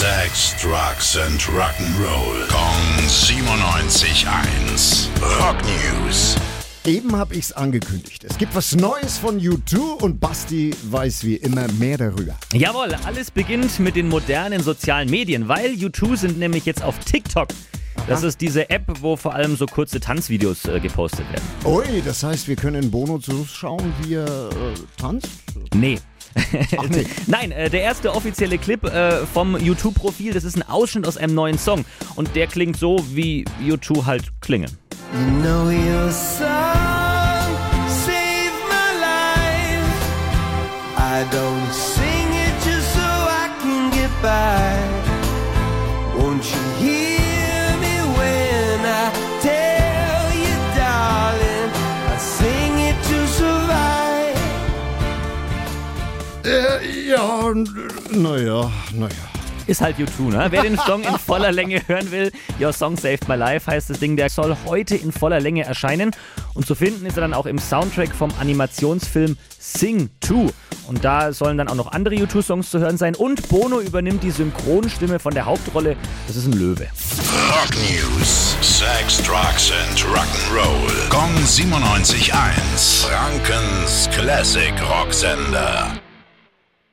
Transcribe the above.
Sex, Drugs and Rock'n'Roll. Kong 97.1. Rock News. Eben habe ich's angekündigt. Es gibt was Neues von U2 und Basti weiß wie immer mehr darüber. Jawohl, alles beginnt mit den modernen sozialen Medien, weil U2 sind nämlich jetzt auf TikTok. Das ist diese App, wo vor allem so kurze Tanzvideos äh, gepostet werden. Ui, das heißt, wir können Bono zuschauen, wie er äh, tanzt? Nee. nee. Nein, äh, der erste offizielle Clip äh, vom U2-Profil, das ist ein Ausschnitt aus einem neuen Song. Und der klingt so, wie U2 halt klingen. You know your song saved my life. I don't sing it just so I can get by. Won't you hear ja, naja, naja. Ist halt U2, ne? Wer den Song in voller Länge hören will, Your Song Saved My Life heißt das Ding, der soll heute in voller Länge erscheinen. Und zu finden ist er dann auch im Soundtrack vom Animationsfilm Sing 2. Und da sollen dann auch noch andere U2-Songs zu hören sein. Und Bono übernimmt die Synchronstimme von der Hauptrolle. Das ist ein Löwe. Rock News. Sex, Drugs and Rock'n'Roll. Kong 97.1. Frankens Classic Rocksender.